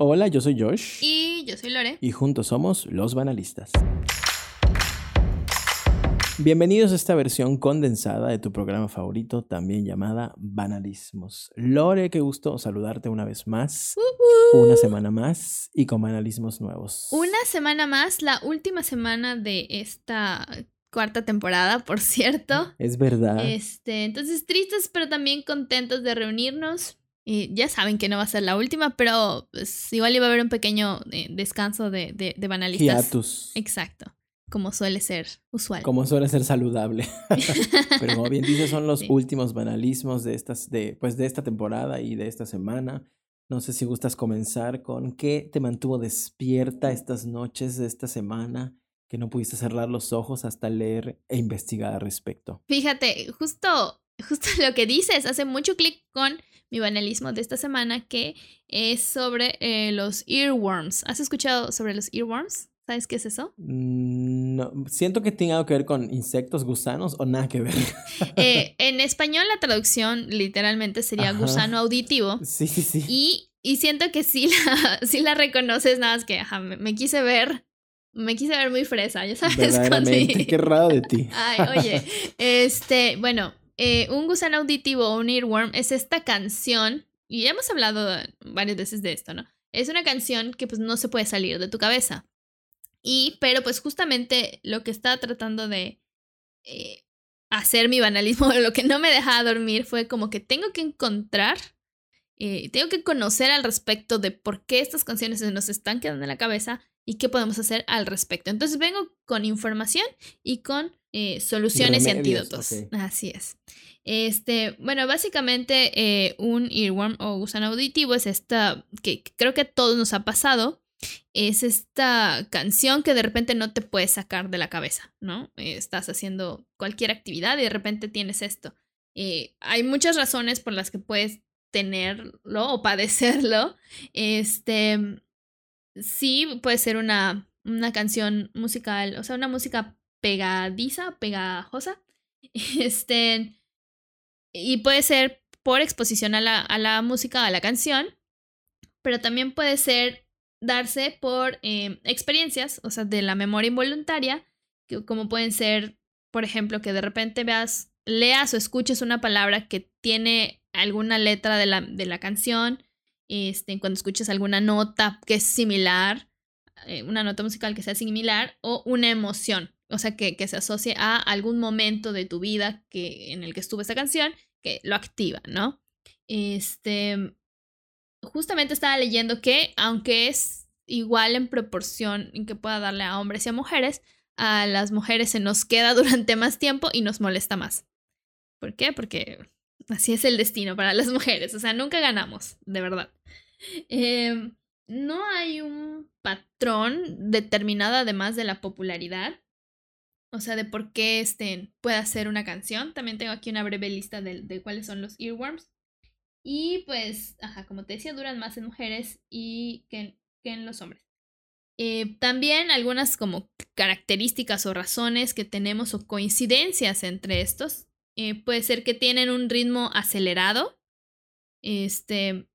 Hola, yo soy Josh. Y yo soy Lore. Y juntos somos los banalistas. Bienvenidos a esta versión condensada de tu programa favorito, también llamada Banalismos. Lore, qué gusto saludarte una vez más, una semana más y con banalismos nuevos. Una semana más, la última semana de esta cuarta temporada, por cierto. Es verdad. Este, entonces tristes, pero también contentos de reunirnos. Y ya saben que no va a ser la última, pero pues, igual iba a haber un pequeño eh, descanso de, de, de banalistas. Hiatus. Exacto como suele ser usual. Como suele ser saludable. Pero como bien dices, son los últimos banalismos de, estas, de, pues de esta temporada y de esta semana. No sé si gustas comenzar con qué te mantuvo despierta estas noches de esta semana, que no pudiste cerrar los ojos hasta leer e investigar al respecto. Fíjate, justo, justo lo que dices, hace mucho clic con mi banalismo de esta semana, que es sobre eh, los earworms. ¿Has escuchado sobre los earworms? ¿Sabes qué es eso? Mm, no, siento que tiene algo que ver con insectos, gusanos o nada que ver. Eh, en español la traducción literalmente sería gusano auditivo. Sí, sí, sí. Y, y, siento que sí la, sí la reconoces, nada más que me, quise ver, me quise ver muy fresa, ya sabes. Verdaderamente, qué raro de ti. Ay, oye, este, bueno, eh, un gusano auditivo o un earworm es esta canción, y ya hemos hablado varias veces de esto, ¿no? Es una canción que pues no se puede salir de tu cabeza. Y, pero pues justamente lo que estaba tratando de eh, hacer mi banalismo, lo que no me dejaba dormir fue como que tengo que encontrar, eh, tengo que conocer al respecto de por qué estas canciones se nos están quedando en la cabeza y qué podemos hacer al respecto. Entonces vengo con información y con eh, soluciones y antídotos. Así es. Este, bueno, básicamente un earworm o gusano auditivo es esta que creo que a todos nos ha pasado, es esta canción que de repente no te puedes sacar de la cabeza, ¿no? Eh, estás haciendo cualquier actividad y de repente tienes esto. Eh, hay muchas razones por las que puedes tenerlo o padecerlo. Este, sí, puede ser una, una canción musical, o sea, una música pegadiza, pegajosa. Este, y puede ser por exposición a la, a la música, a la canción, pero también puede ser darse por em, experiencias, o sea, de la memoria involuntaria, que, como pueden ser, por ejemplo, que de repente veas, leas o escuches una palabra que tiene alguna letra de la, de la canción, este, cuando escuches alguna nota que es similar, eh, una nota musical que sea similar, o una emoción, o sea, que, que se asocie a algún momento de tu vida que, en el que estuvo esa canción, que lo activa, ¿no? Este, justamente estaba leyendo que, aunque es igual en proporción en que pueda darle a hombres y a mujeres, a las mujeres se nos queda durante más tiempo y nos molesta más. ¿Por qué? Porque así es el destino para las mujeres. O sea, nunca ganamos, de verdad. Em, no hay un patrón determinado además de la popularidad. O sea, de por qué este, puede hacer una canción. También tengo aquí una breve lista de, de cuáles son los earworms. Y pues, ajá, como te decía, duran más en mujeres y que, que en los hombres. Eh, también algunas como características o razones que tenemos o coincidencias entre estos. Eh, puede ser que tienen un ritmo acelerado, este,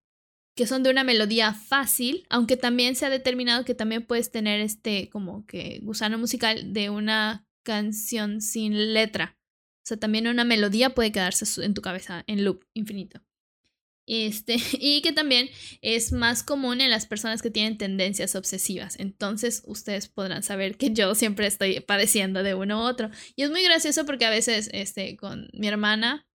que son de una melodía fácil, aunque también se ha determinado que también puedes tener este como que gusano musical de una canción sin letra. O sea, también una melodía puede quedarse en tu cabeza en loop infinito. Este, y que también es más común en las personas que tienen tendencias obsesivas. Entonces, ustedes podrán saber que yo siempre estoy padeciendo de uno u otro. Y es muy gracioso porque a veces, este, con mi hermana,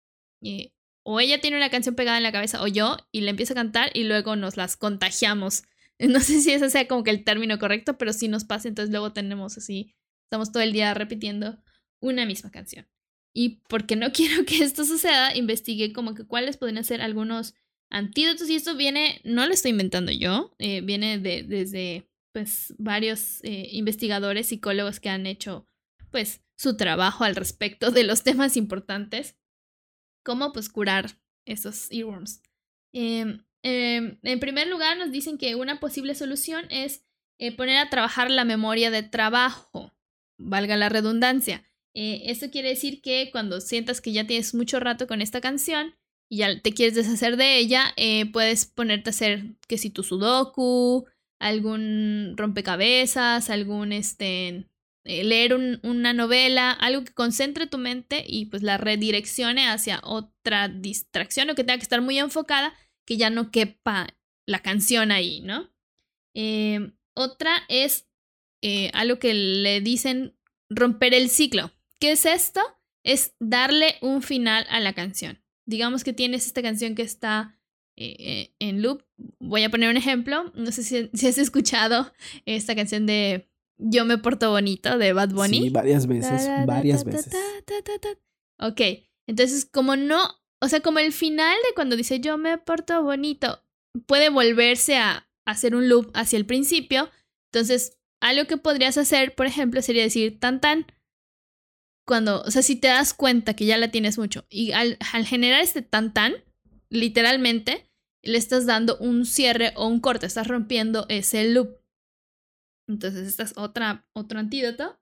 eh, o ella tiene una canción pegada en la cabeza, o yo, y le empiezo a cantar y luego nos las contagiamos. No sé si ese sea como que el término correcto, pero sí nos pasa. Entonces, luego tenemos así, estamos todo el día repitiendo una misma canción. Y porque no quiero que esto suceda, investigué como que cuáles podrían ser algunos antídotos. Y esto viene, no lo estoy inventando yo, eh, viene de, desde pues varios eh, investigadores, psicólogos que han hecho pues su trabajo al respecto de los temas importantes. Cómo pues curar esos earworms. Em, en primer lugar, nos dicen que una posible solución es eh, poner a trabajar la memoria de trabajo, valga la redundancia. Eh, esto quiere decir que cuando sientas que ya tienes mucho rato con esta canción, y ya te quieres deshacer de ella, eh, puedes ponerte a hacer que si tu sudoku, algún rompecabezas, algún este eh, leer una novela, algo que concentre tu mente y pues la redireccione hacia otra distracción o que tenga que estar muy enfocada, que ya no quepa la canción ahí, ¿no? Otra es algo que le dicen romper el ciclo. ¿Qué es esto? Es darle un final a la canción digamos que tienes esta canción que está eh, eh, en loop. Voy a poner un ejemplo. No sé si, has escuchado esta canción de Yo me porto bonito de Bad Bunny. Sí, varias veces, varias veces. Ok, entonces como no, o sea, como el final de cuando dice Yo me porto bonito puede volverse a hacer un loop hacia el principio. Entonces, algo que podrías hacer, por ejemplo, sería decir tan tan cuando, o sea, si te das cuenta que ya la tienes mucho y al, generar este tan tan, literalmente le estás dando un cierre o un corte, estás rompiendo ese loop. Entonces, esta es otra, otro antídoto.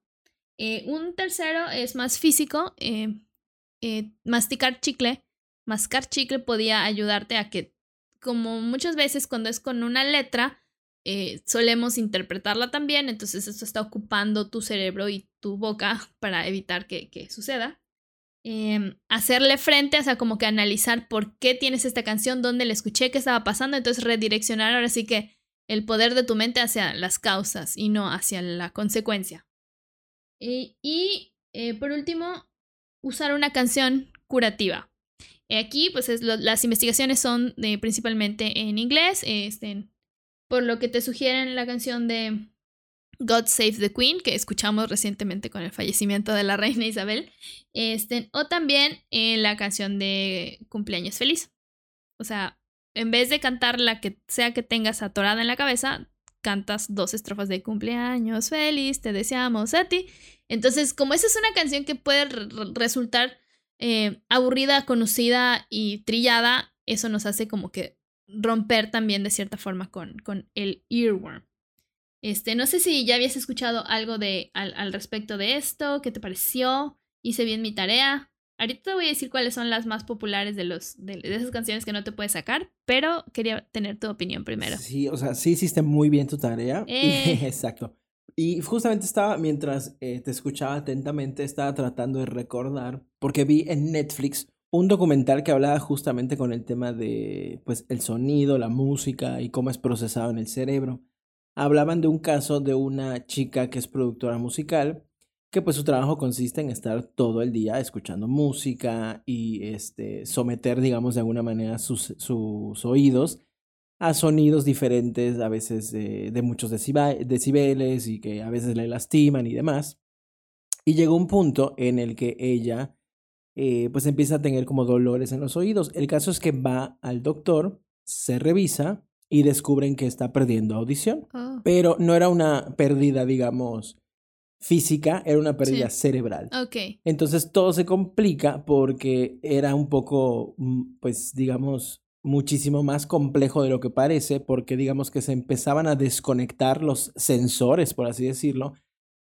Eh, un tercero es más físico. Eh, eh, masticar chicle. Mascar chicle podía ayudarte a que, como muchas veces cuando es con una letra, eh, solemos interpretarla también, entonces esto está ocupando tu cerebro y tu boca para evitar que, suceda. Em, hacerle frente, o sea, como que analizar por qué tienes esta canción, dónde la escuché, qué estaba pasando, entonces redireccionar ahora sí que el poder de tu mente hacia las causas y no hacia la consecuencia. y eh, por último, usar una canción curativa. Aquí, pues las investigaciones son principalmente en inglés, este, por lo que te sugieren la canción de God Save the Queen, que escuchamos recientemente con el fallecimiento de la reina Isabel, este, o también en la canción de Cumpleaños Feliz. O sea, en vez de cantar la que sea que tengas atorada en la cabeza, cantas dos estrofas de Cumpleaños Feliz, te deseamos a ti. Entonces, como esa es una canción que puede resultar eh, aburrida, conocida y trillada, eso nos hace como que romper también de cierta forma con, con el earworm. Este, no sé si ya habías escuchado algo de, al, respecto de esto, qué te pareció, hice bien mi tarea. Ahorita te voy a decir cuáles son las más populares de, los, de, esas canciones que no te puedes sacar, pero quería tener tu opinión primero. Sí, o sea, sí hiciste muy bien tu tarea. Eh. exacto. Y justamente estaba, mientras eh, te escuchaba atentamente, estaba tratando de recordar, porque vi en Netflix un documental que hablaba justamente con el tema de pues el sonido, la música y cómo es procesado en el cerebro. Hablaban de un caso de una chica que es productora musical, que pues su trabajo consiste en estar todo el día escuchando música y este someter, digamos, de alguna manera sus, sus oídos a sonidos diferentes, a veces de, de muchos decibeles y que a veces le lastiman y demás. Y llegó un punto en el que ella eh, pues empieza a tener como dolores en los oídos. El caso es que va al doctor, se revisa y descubren que está perdiendo audición. Oh. Pero no era una pérdida, digamos, física, era una pérdida cerebral. Ok. Entonces todo se complica porque era un poco, mm, pues digamos, muchísimo más complejo de lo que parece, porque digamos que se empezaban a desconectar los sensores, por así decirlo,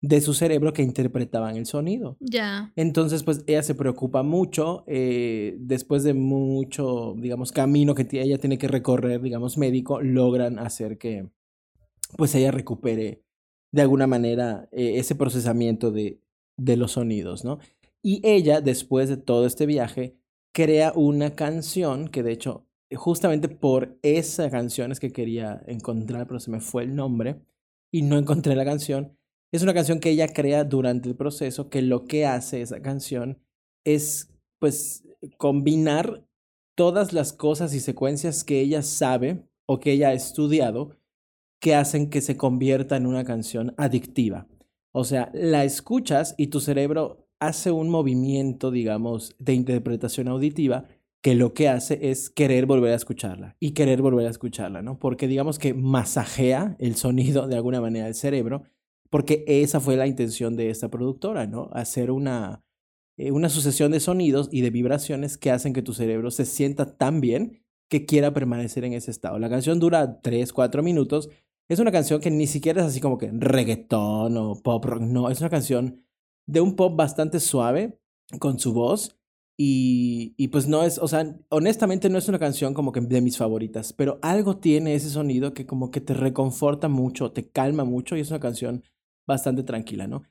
de su cerebro que interpretaban el sonido. Ya. Entonces, pues ella se preocupa mucho, eh, después de mucho, digamos, camino que ella tiene que recorrer, digamos, médico, logran hacer que, pues ella recupere de alguna manera eh, ese procesamiento de, de los sonidos, ¿no? Y ella, después de todo este viaje, crea una canción que de hecho, justamente por esa canción es que quería encontrar, pero se me fue el nombre y no encontré la canción es una canción que ella crea durante el proceso, que lo que hace esa canción es, pues, combinar todas las cosas y secuencias que ella sabe o que ella ha estudiado que hacen que se convierta en una canción adictiva. O sea, la escuchas y tu cerebro hace un movimiento, digamos, de interpretación auditiva que lo que hace es querer volver a escucharla y querer volver a escucharla, ¿no? Porque digamos que masajea el sonido de alguna manera del cerebro porque esa fue la intención de esta productora, ¿no? Hacer una, eh, una sucesión de sonidos y de vibraciones que hacen que tu cerebro se sienta tan bien que quiera permanecer en ese estado. La canción dura 3, 4 minutos. Es una canción que ni siquiera es así como que reggaetón o pop rock, no, es una canción de un pop bastante suave con su voz Y, y, pues no es, o sea, honestamente no es una canción como que de mis favoritas, pero algo tiene ese sonido que como que te reconforta mucho, te calma mucho y es una canción bastante tranquila, ¿no?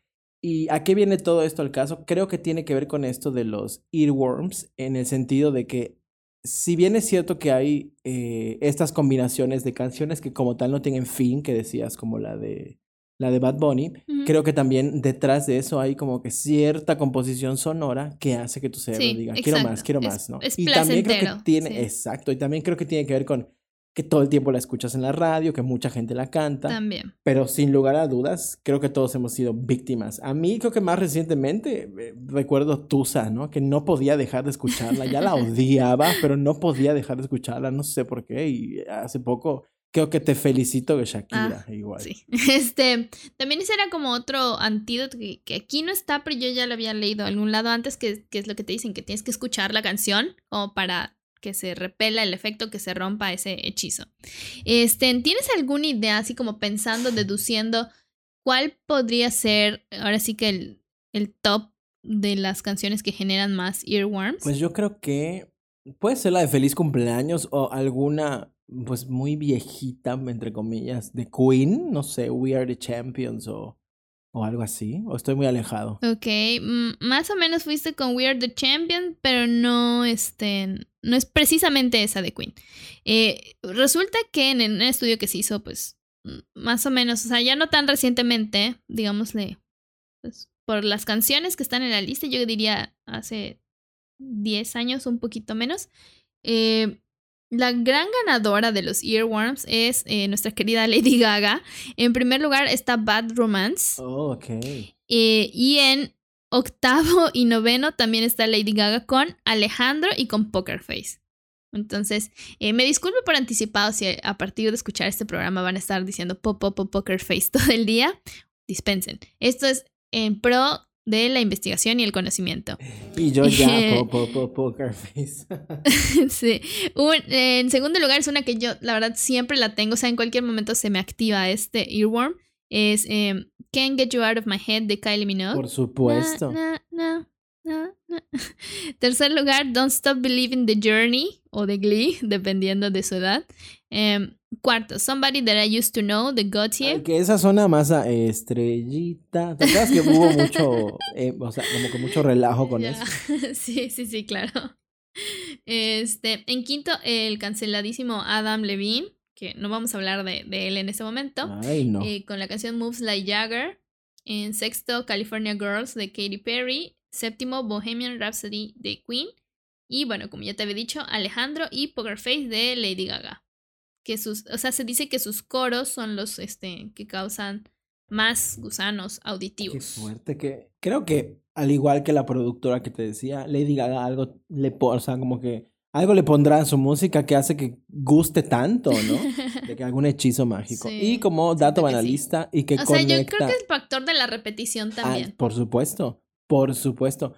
¿Y a qué viene todo esto al caso? Creo que tiene que ver con esto de los earworms, en el sentido de que si bien es cierto que hay eh, estas combinaciones de canciones que como tal no tienen fin, que decías como la de la de Bad Bunny, creo que también detrás de eso hay como que cierta composición sonora que hace que tu cerebro diga, quiero más, quiero más, ¿no? y también creo que tiene, exacto, y también creo que tiene que ver con que todo el tiempo la escuchas en la radio, que mucha gente la canta. También. Pero sin lugar a dudas, creo que todos hemos sido víctimas. A mí creo que más recientemente eh, recuerdo Tusa, ¿no? Que no podía dejar de escucharla, ya la odiaba, pero no podía dejar de escucharla, no sé por qué. Y hace poco creo que te felicito de Shakira, ah, igual. Sí. Este, también ese era como otro antídoto que, que, aquí no está, pero yo ya lo había leído algún lado antes, que, que es lo que te dicen, que tienes que escuchar la canción como para que se repela el efecto, que se rompa ese hechizo. Este, ¿Tienes alguna idea, así como pensando, deduciendo, cuál podría ser ahora sí que el, el top de las canciones que generan más earworms? Pues yo creo que puede ser la de Feliz Cumpleaños o alguna pues muy viejita, entre comillas, de Queen, no sé, We Are the Champions o o algo así, o estoy muy alejado. Ok, más o menos fuiste con We Are the Champion, pero no, este, no es precisamente esa de Queen. Eh, resulta que en, un estudio que se hizo, pues, más o menos, o sea, ya no tan recientemente, digámosle, pues, por las canciones que están en la lista, yo diría hace 10 años, un poquito menos, eh, la gran ganadora de los earworms es eh, nuestra querida Lady Gaga. En primer lugar está Bad Romance. Oh, ok. Eh, y en octavo y noveno también está Lady Gaga con Alejandro y con Poker Face. Entonces, eh, me disculpo por anticipado si a partir de escuchar este programa van a estar diciendo pop, pop, pop, Poker Face todo el día. Dispensen. Esto es en pro de la investigación y el conocimiento. Y yo ya, poker face. sí. en segundo lugar, es una que yo, la verdad, siempre la tengo. O sea, en cualquier momento se me activa este earworm. Es em, Can't Get You Out of My Head de Kylie Minogue. Por supuesto. Tercer lugar, Don't Stop Believing the Journey o The Glee, dependiendo de su edad. Em, cuarto, Somebody That I Used to Know de Gautier. que esa zona más a estrellita. ¿Te acuerdas que hubo mucho, eh, o sea, como que mucho relajo con eso? sí, sí, sí, claro. Este, en quinto, el canceladísimo Adam Levine, que no vamos a hablar de, él en este momento. Ay, no. Eh, con la canción Moves Like Jagger. En sexto, California Girls de Katy Perry. Séptimo, Bohemian Rhapsody de Queen. Y bueno, como ya te había dicho, Alejandro y Poker Face de Lady Gaga. Que sus, o sea, se dice que sus coros son los este, que causan más gusanos auditivos. Qué fuerte que. Creo que, al igual que la productora que te decía, Lady Gaga algo le o sea, como que algo le pondrá en su música que hace que guste tanto, ¿no? De que algún hechizo mágico. y como dato banalista y que o sea, yo creo que es factor de la repetición ah, también. por supuesto. Por supuesto.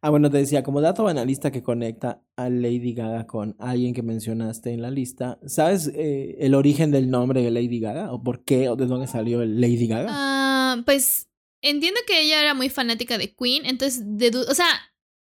Ah, bueno, te decía, como dato analista que conecta a Lady Gaga con alguien que mencionaste en la lista, ¿sabes eh, el origen del nombre de Lady Gaga? ¿O por qué? ¿O de dónde salió Lady Gaga? Ah, pues entiendo que ella era muy fanática de Queen, entonces, de, o sea,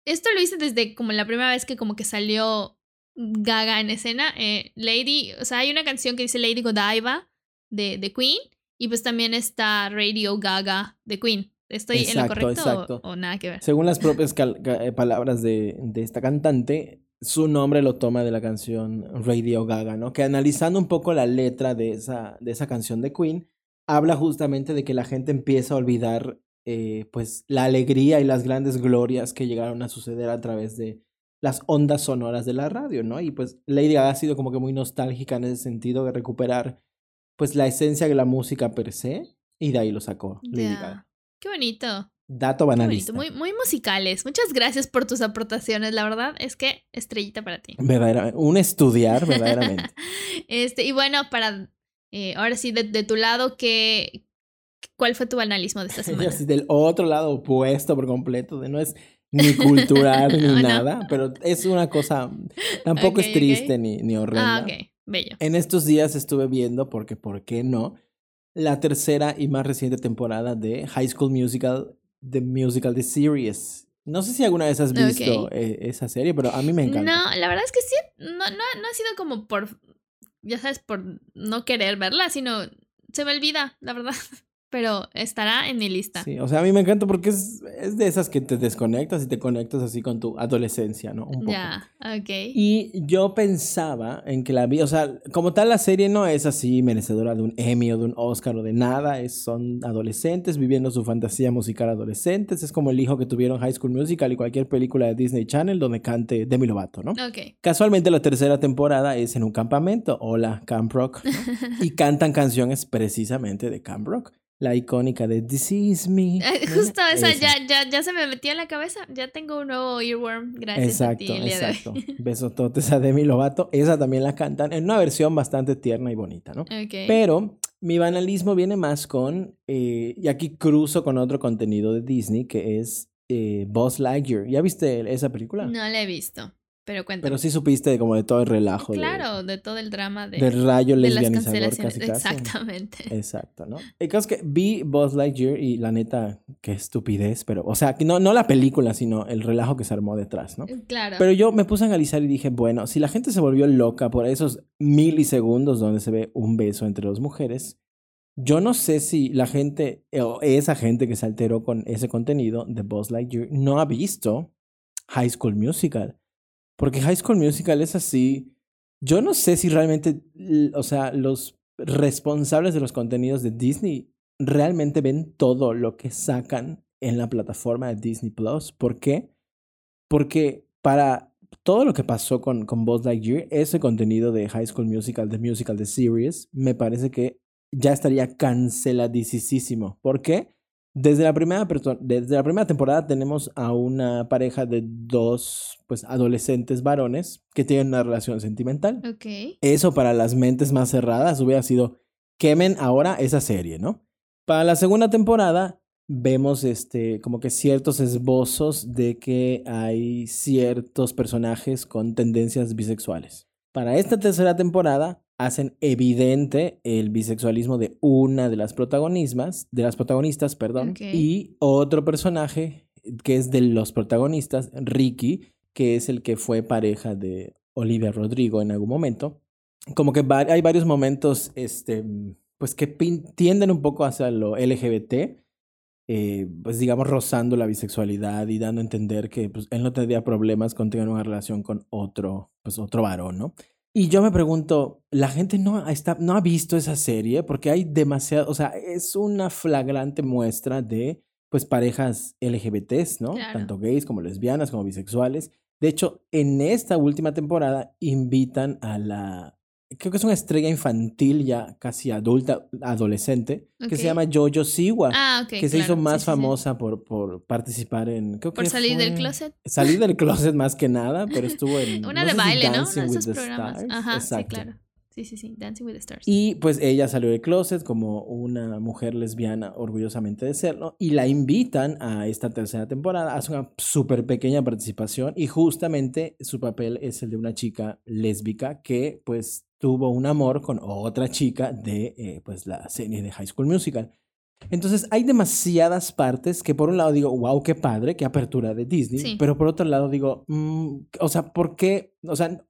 esto lo hice desde como la primera vez que como que salió Gaga en escena. Eh, Lady, o sea, hay una canción que dice Lady Godiva de, de Queen y pues también está Radio Gaga de Queen. ¿Estoy en lo correcto O, nada que ver? Según las propias eh, palabras de, de, esta cantante, su nombre lo toma de la canción Radio Gaga, ¿no? Que analizando un poco la letra de esa, de esa canción de Queen, habla justamente de que la gente empieza a olvidar eh, pues la alegría y las grandes glorias que llegaron a suceder a través de las ondas sonoras de la radio, ¿no? Y pues Lady Gaga ha sido como que muy nostálgica en ese sentido de recuperar pues la esencia de la música per se y de ahí lo sacó Lady Gaga. Qué bonito. Dato banalista. Muy, muy musicales. Muchas gracias por tus aportaciones. La verdad es que estrellita para ti. Verdaderamente. Un estudiar, verdaderamente. este, y bueno, para eh, ahora sí, de, tu lado, ¿qué, ¿cuál fue tu banalismo de esta semana? del otro lado opuesto por completo, de no es ni cultural ni nada, pero es una cosa, tampoco es triste ni, ni horrenda. Ah, ok, bello. En estos días estuve viendo, porque ¿por qué no? La tercera y más reciente temporada de High School Musical, The Musical, The Series. No sé si alguna vez has visto eh, esa serie, pero a mí me encanta. No, la verdad es que sí, no, no, no ha sido como por, ya sabes, por no querer verla, sino se me olvida, la verdad pero estará en mi lista. Sí, o sea, a mí me encanta porque es, es de esas que te desconectas y te conectas así con tu adolescencia, ¿no? Un poco. Ya, ok. Y yo pensaba en que la vi, o sea, como tal la serie no es así merecedora de un Emmy o de un Oscar o de nada, es, son adolescentes viviendo su fantasía musical adolescentes, es como el hijo que tuvieron High School Musical y cualquier película de Disney Channel donde cante Demi Lovato, ¿no? Ok. Casualmente la tercera temporada es en un campamento, hola Camp Rock, ¿no? y cantan canciones precisamente de Camp Rock la icónica de This is me. Justo esa, Ya, ya, ya se me metió en la cabeza. Ya tengo un nuevo earworm. Gracias exacto, a ti. El día exacto. De hoy. Besototes a Demi Lovato. Esa también la cantan en una versión bastante tierna y bonita, ¿no? Okay. Pero mi banalismo viene más con. Eh, y aquí cruzo con otro contenido de Disney que es eh, Buzz Lightyear. ¿Ya viste esa película? No la he visto. Pero cuéntame. Pero sí supiste como de todo el relajo. Claro, de, de todo el drama de, de rayo de las cancelaciones. casi casi. Exactamente. Exacto, ¿no? El caso es que vi Buzz Lightyear y la neta, qué estupidez, pero, o sea, no, no la película, sino el relajo que se armó detrás, ¿no? Claro. Pero yo me puse a analizar y dije, bueno, si la gente se volvió loca por esos milisegundos donde se ve un beso entre dos mujeres, yo no sé si la gente, o esa gente que se alteró con ese contenido de Buzz Lightyear, no ha visto High School Musical. Porque High School Musical es así. Yo no sé si realmente, o sea, los responsables de los contenidos de Disney realmente ven todo lo que sacan en la plataforma de Disney Plus. ¿Por qué? Porque para todo lo que pasó con, con Buzz Lightyear, ese contenido de High School Musical, de Musical, de Series, me parece que ya estaría canceladísimo. ¿Por qué? Desde la, primera desde la primera temporada tenemos a una pareja de dos pues, adolescentes varones que tienen una relación sentimental. Ok. Eso para las mentes más cerradas hubiera sido quemen ahora esa serie, ¿no? Para la segunda temporada vemos este como que ciertos esbozos de que hay ciertos personajes con tendencias bisexuales. Para esta tercera temporada hacen evidente el bisexualismo de una de las protagonistas, de las protagonistas, perdón, y otro personaje que es de los protagonistas, Ricky, que es el que fue pareja de Olivia Rodrigo en algún momento. Como que va- hay varios momentos, este, pues que tienden un poco hacia lo LGBT, eh, pues digamos rozando la bisexualidad y dando a entender que pues, él no tendría problemas con tener una relación con otro, pues otro varón, ¿no? Y yo me pregunto, la gente no, está, no ha visto esa serie porque hay demasiado, o sea, es una flagrante muestra de, pues, parejas LGBTs, ¿no? Claro. Tanto gays como lesbianas, como bisexuales. De hecho, en esta última temporada invitan a la, creo que es una estrella infantil ya casi adulta, adolescente, que se llama Jojo Siwa Ah, ok. que se hizo más sí, sí, sí. famosa por, por participar en. Creo Por que salir del closet. Salir del closet más que nada, pero estuvo en. Una no de si baile, ¿no? Uno de esos programas. Stars. Ajá, sí, Exacto. claro. Sí, sí, sí. Dancing with the Stars. Y pues ella salió del closet como una mujer lesbiana, orgullosamente de serlo, y la invitan a esta tercera temporada. Hace una súper pequeña participación y justamente su papel es el de una chica lésbica que pues tuvo un amor con otra chica de eh, pues la serie de High School Musical. Entonces hay demasiadas partes que por un lado digo, wow, qué padre, qué apertura de Disney, Sí. pero por otro lado digo, mm, o sea, ¿por qué? O sea,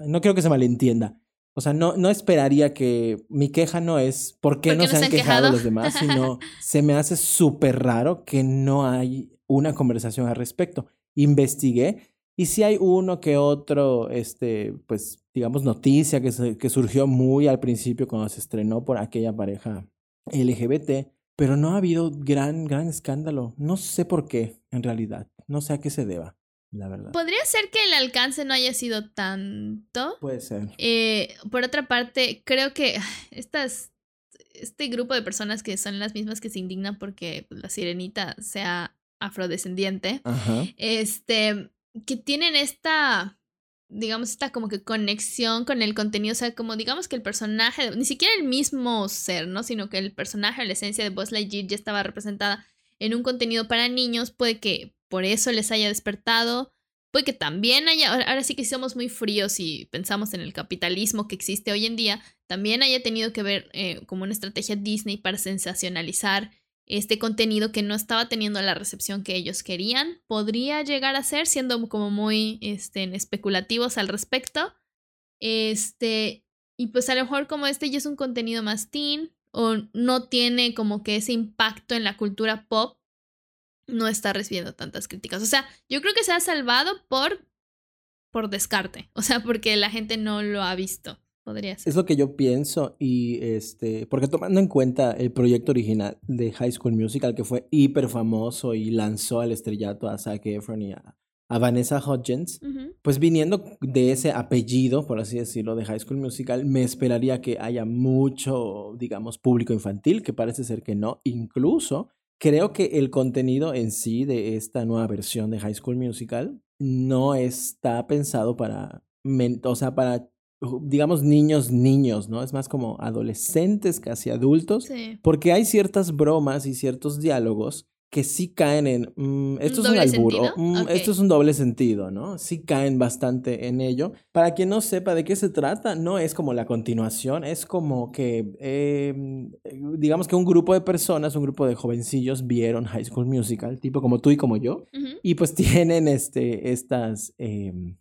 no quiero que se malentienda. O sea, no, no esperaría que mi queja no es por qué ¿Por no se han quejado quejado? los demás, sino se me hace súper raro que no hay una conversación al respecto. Investigué y si hay uno que otro, este, pues, digamos, noticia que, se- que surgió muy al principio cuando se estrenó por aquella pareja LGBT, pero no ha habido gran, gran escándalo. No sé por qué, en realidad. No sé a qué se deba, la verdad. Podría ser que el alcance no haya sido tanto. Puede ser. Eh, por otra parte, creo que estas, este grupo de personas que son las mismas que se indignan porque la sirenita sea afrodescendiente, Ajá. este, que tienen esta, digamos, esta como que conexión con el contenido, o sea, como digamos que el personaje, ni siquiera el mismo ser, ¿no? Sino que el personaje la esencia de Buzz Lightyear ya estaba representada en un contenido para niños, puede que por eso les haya despertado, puede que también haya, ahora sí que somos muy fríos y pensamos en el capitalismo que existe hoy en día, también haya tenido que ver eh, como una estrategia Disney para sensacionalizar este contenido que no estaba teniendo la recepción que ellos querían. Podría llegar a ser, siendo como muy este, especulativos al respecto. Este, y pues a lo mejor como este ya es un contenido más teen o no tiene como que ese impacto en la cultura pop, no está recibiendo tantas críticas. O sea, yo creo que se ha salvado por por descarte, o sea, porque la gente no lo ha visto. Podría ser. Es lo que yo pienso y este, porque tomando en cuenta el proyecto original de High School Musical que fue hiper famoso y lanzó al estrellato a Zac Efron y a, Vanessa Hudgens, pues viniendo de ese apellido, por así decirlo, de High School Musical, me esperaría que haya mucho, digamos, público infantil, que parece ser que no. Incluso creo que el contenido en sí de esta nueva versión de High School Musical no está pensado para, o sea, para digamos, niños, niños, ¿no? Es más como adolescentes, casi adultos, porque hay ciertas bromas y ciertos diálogos que sí caen en, mm, esto es un albur, mm, esto es un doble sentido, ¿no? Sí caen bastante en ello. Para quien no sepa de qué se trata, no es como la continuación, es como que, em, digamos que un grupo de personas, un grupo de jovencillos vieron High School Musical, tipo como tú y como yo, y pues tienen este, estas... Em,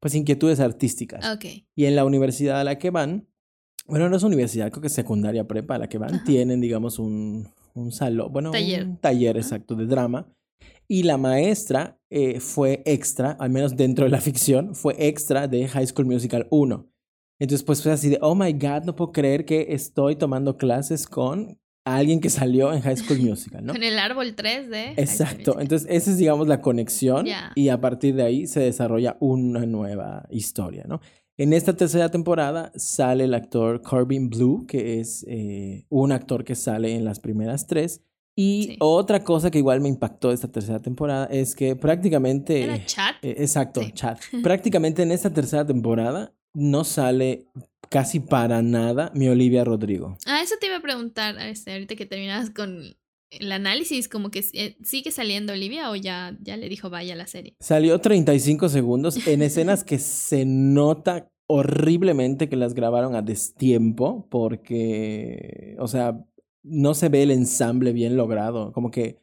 pues inquietudes artísticas. Y en la universidad a la que van, bueno, no es universidad, creo que es secundaria prepa a la que van, tienen, digamos, un, un salón, bueno, un taller exacto de drama. Y la maestra eh, fue extra, al menos dentro de la ficción, fue extra de High School Musical 1. Entonces, pues fue así de, oh my God, no puedo creer que estoy tomando clases con alguien que salió en High School Musical, ¿no? Con el árbol 3 de... Exacto, entonces esa es, digamos, la conexión y a partir de ahí se desarrolla una nueva historia, ¿no? En esta tercera temporada sale el actor Corbin Blue, que es eh, un actor que sale en las primeras tres. Y otra cosa que igual me impactó de esta tercera temporada es que prácticamente... ¿Era Chad? Eh, exacto, Chad. prácticamente en esta tercera temporada no sale casi para nada mi Olivia Rodrigo. Ah, eso te iba a preguntar, este, ahorita que terminas con el análisis, como que eh, sigue saliendo Olivia o ya, ya le dijo vaya la serie. Salió 35 segundos en escenas que se nota horriblemente que las grabaron a destiempo porque, o sea, no se ve el ensamble bien logrado, como que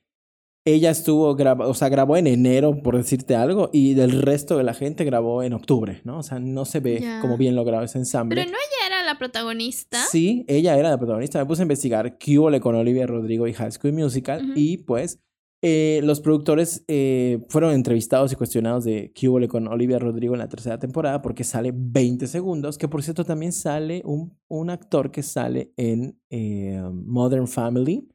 ella estuvo, o sea, grabó en enero, por decirte algo, y del resto de la gente grabó en octubre, ¿no? O sea, no se ve como bien logrado ese ensamble. Pero no ella era la protagonista. Sí, ella era la protagonista. Me puse a investigar qué hubo con Olivia Rodrigo y High School Musical, y pues eh, los productores eh, fueron entrevistados y cuestionados de qué hubo con Olivia Rodrigo en la tercera temporada, porque sale 20 segundos, que por cierto también sale un, un actor que sale en eh, Modern Family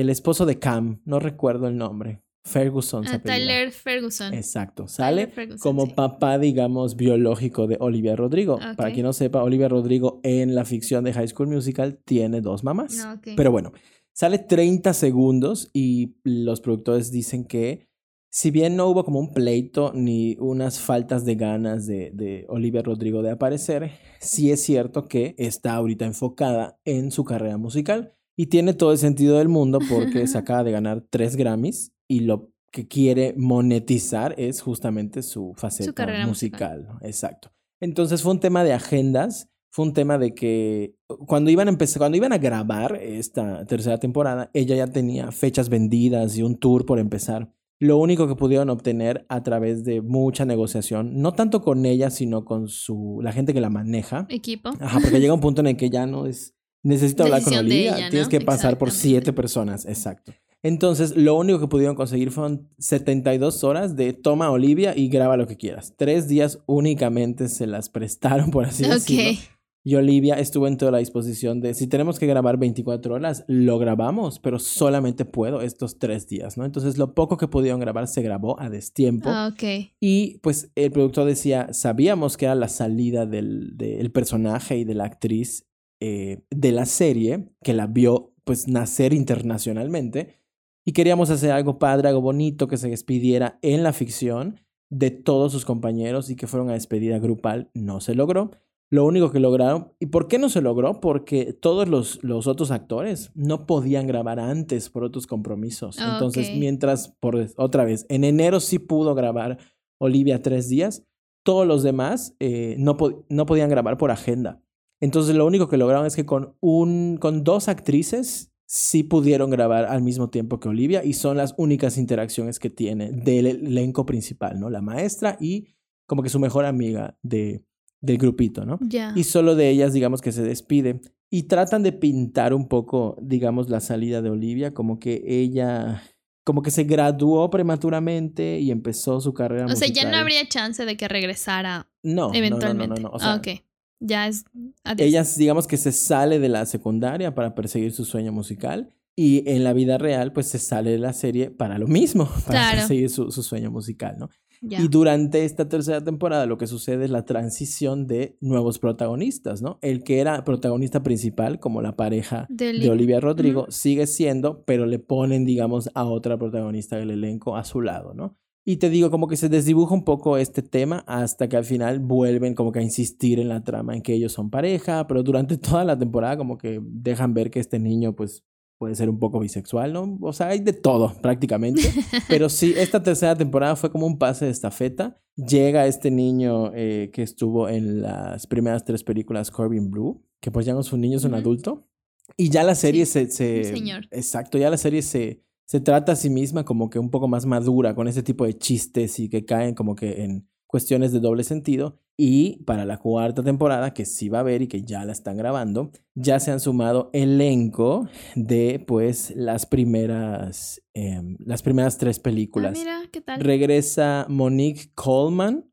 el esposo de Cam, no recuerdo el nombre. Ferguson. Ah, Tyler Ferguson. Exacto. Sale como papá, digamos, biológico de Olivia Rodrigo. Para quien no sepa, Olivia Rodrigo en la ficción de High School Musical tiene dos mamás. Ah, Pero bueno, sale 30 segundos y los productores dicen que si bien no hubo como un pleito ni unas faltas de ganas de, de Olivia Rodrigo de aparecer, sí es cierto que está ahorita enfocada en su carrera musical y tiene todo el sentido del mundo porque se acaba de ganar tres Grammys y lo que quiere monetizar es justamente su faceta musical. Exacto. Entonces fue un tema de agendas, fue un tema de que cuando iban a empezar, cuando iban a grabar esta tercera temporada, ella ya tenía fechas vendidas y un tour por empezar. Lo único que pudieron obtener a través de mucha negociación, no tanto con ella, sino con su la gente que la maneja. Equipo. Ajá, porque llega un punto en el que ya no es necesito hablar con Olivia. Tienes que pasar por siete personas, exacto. Entonces, lo único que pudieron conseguir fueron 72 horas de toma Olivia y graba lo que quieras. Tres días únicamente se las prestaron, por así decirlo. Y Olivia estuvo en toda la disposición de, si tenemos que grabar 24 horas, lo grabamos, pero solamente puedo estos tres días, ¿no? Entonces, lo poco que pudieron grabar se grabó a destiempo. Ah, ok. Y pues el productor decía, sabíamos que era la salida del, del personaje y de la actriz eh, de la serie, que la vio pues nacer internacionalmente, y queríamos hacer algo padre, algo bonito, que se despidiera en la ficción de todos sus compañeros y que fuera una despedida grupal. No se logró. Lo único que lograron, ¿y por qué no se logró? Porque todos los, los otros actores no podían grabar antes por otros compromisos. Ah, Entonces, mientras, por otra vez, en enero sí pudo grabar Olivia tres días, todos los demás eh, no, no podían grabar por agenda. Entonces lo único que lograron es que con, un, con dos actrices sí pudieron grabar al mismo tiempo que Olivia y son las únicas interacciones que tiene del elenco principal, ¿no? La maestra y como que su mejor amiga de, del grupito, ¿no? Ya. Y solo de ellas, digamos que se despide. Y tratan de pintar un poco, digamos, la salida de Olivia, como que ella, como que se graduó prematuramente y empezó su carrera O sea, musical. ya no habría chance de que regresara No, no, no, eventualmente. No, no, no, O sea, ah, ok. Ya es. Adiós. ella, digamos que se sale de la secundaria para perseguir su sueño musical. Y en la vida real, pues se sale de la serie para lo mismo, para Claro. perseguir su, su sueño musical, ¿no? Ya. Y durante esta tercera temporada lo que sucede es la transición de nuevos protagonistas, ¿no? El que era protagonista principal, como la pareja De de Olivia. Rodrigo, Ujú. sigue siendo, pero le ponen, digamos, a otra protagonista del elenco a su lado, ¿no? Y te digo, como que se desdibuja un poco este tema hasta que al final vuelven como que a insistir en la trama, en que ellos son pareja, pero durante toda la temporada como que dejan ver que este niño pues puede ser un poco bisexual, ¿no? O sea, hay de todo prácticamente. Pero sí, esta tercera temporada fue como un pase de estafeta. Llega este niño eh, que estuvo en las primeras tres películas Corbin Blue, que pues ya no es un niño, es un adulto. Y ya la serie Sí, se, se... señor. Exacto, ya la serie se, se trata a sí misma como que un poco más madura, con ese tipo de chistes y que caen como que en cuestiones de doble sentido. Y para la cuarta temporada, que sí va a haber y que ya la están grabando, ya se han sumado elenco de pues las primeras, em, las primeras tres Ah, películas. mira, ¿qué tal? Regresa Monique Coleman,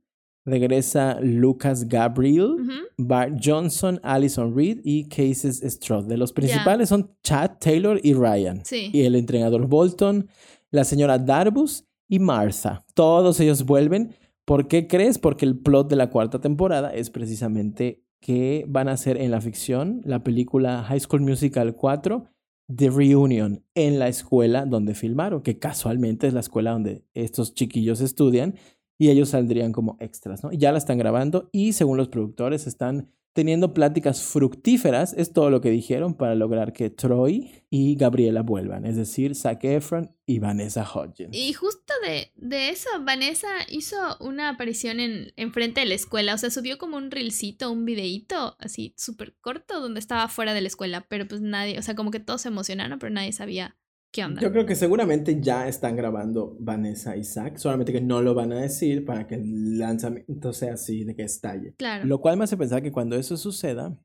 regresa Lucas Gabriel. Bart Johnson, Allison Reed y Cases Stroud. De los principales son Chad Taylor y Ryan. Sí. Y el entrenador Bolton, la señora Darbus y Martha. Todos ellos vuelven. ¿Por qué crees? Porque el plot de la cuarta temporada es precisamente que van a hacer en la ficción la película High School Musical 4 The Reunion en la escuela donde filmaron, que casualmente es la escuela donde estos chiquillos estudian y ellos saldrían como extras, ¿no? Ya la están grabando y según los productores están teniendo pláticas fructíferas, es todo lo que dijeron para lograr que Troy y Gabriela vuelvan, es decir, Zac Efron y Vanessa Hudgens. Y justo de, de eso, Vanessa hizo una aparición en, en frente de la escuela. O sea, subió como un reelcito, un videíto así súper corto donde estaba fuera de la escuela. Pero pues nadie, o sea, como que todos se emocionaron, pero nadie sabía qué onda. Yo creo que seguramente ya están grabando Vanessa y Zac, solamente que no lo van a decir para que el lanzamiento sea así de que estalle. Claro. Lo cual me hace pensar que cuando eso suceda,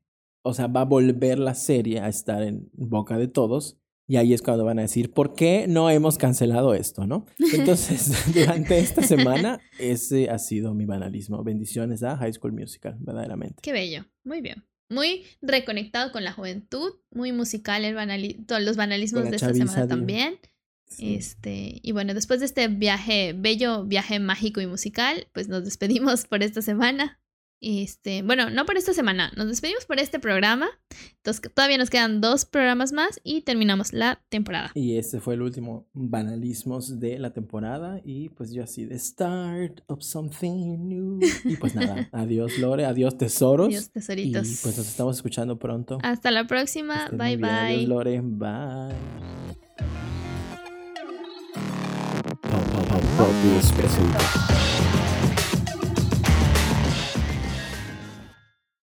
o sea, va a volver la serie a estar en boca de todos. Y ahí es cuando van a decir, ¿por qué no hemos cancelado esto, no? Entonces, durante esta semana, ese ha sido mi banalismo. Bendiciones a High School Musical, verdaderamente. Qué bello. Muy bien. Muy reconectado con la juventud, muy musical el banali- todos los banalismos de esta semana también. Sí. Este, y bueno, después de este viaje, bello viaje mágico y musical, pues nos despedimos por esta semana. Este, bueno, no por esta semana, nos despedimos por este programa. Entonces, todavía nos quedan dos programas más y terminamos la temporada. Y ese fue el último banalismos de la temporada. Y pues yo así, the start of something new. Y pues nada, adiós Lore, adiós tesoros. Adiós, y tesoritos. pues nos estamos escuchando pronto. Hasta la próxima. Estén Bye bien. Adiós bye. Lore, bye. Pop, pop, pop, pop, presenta.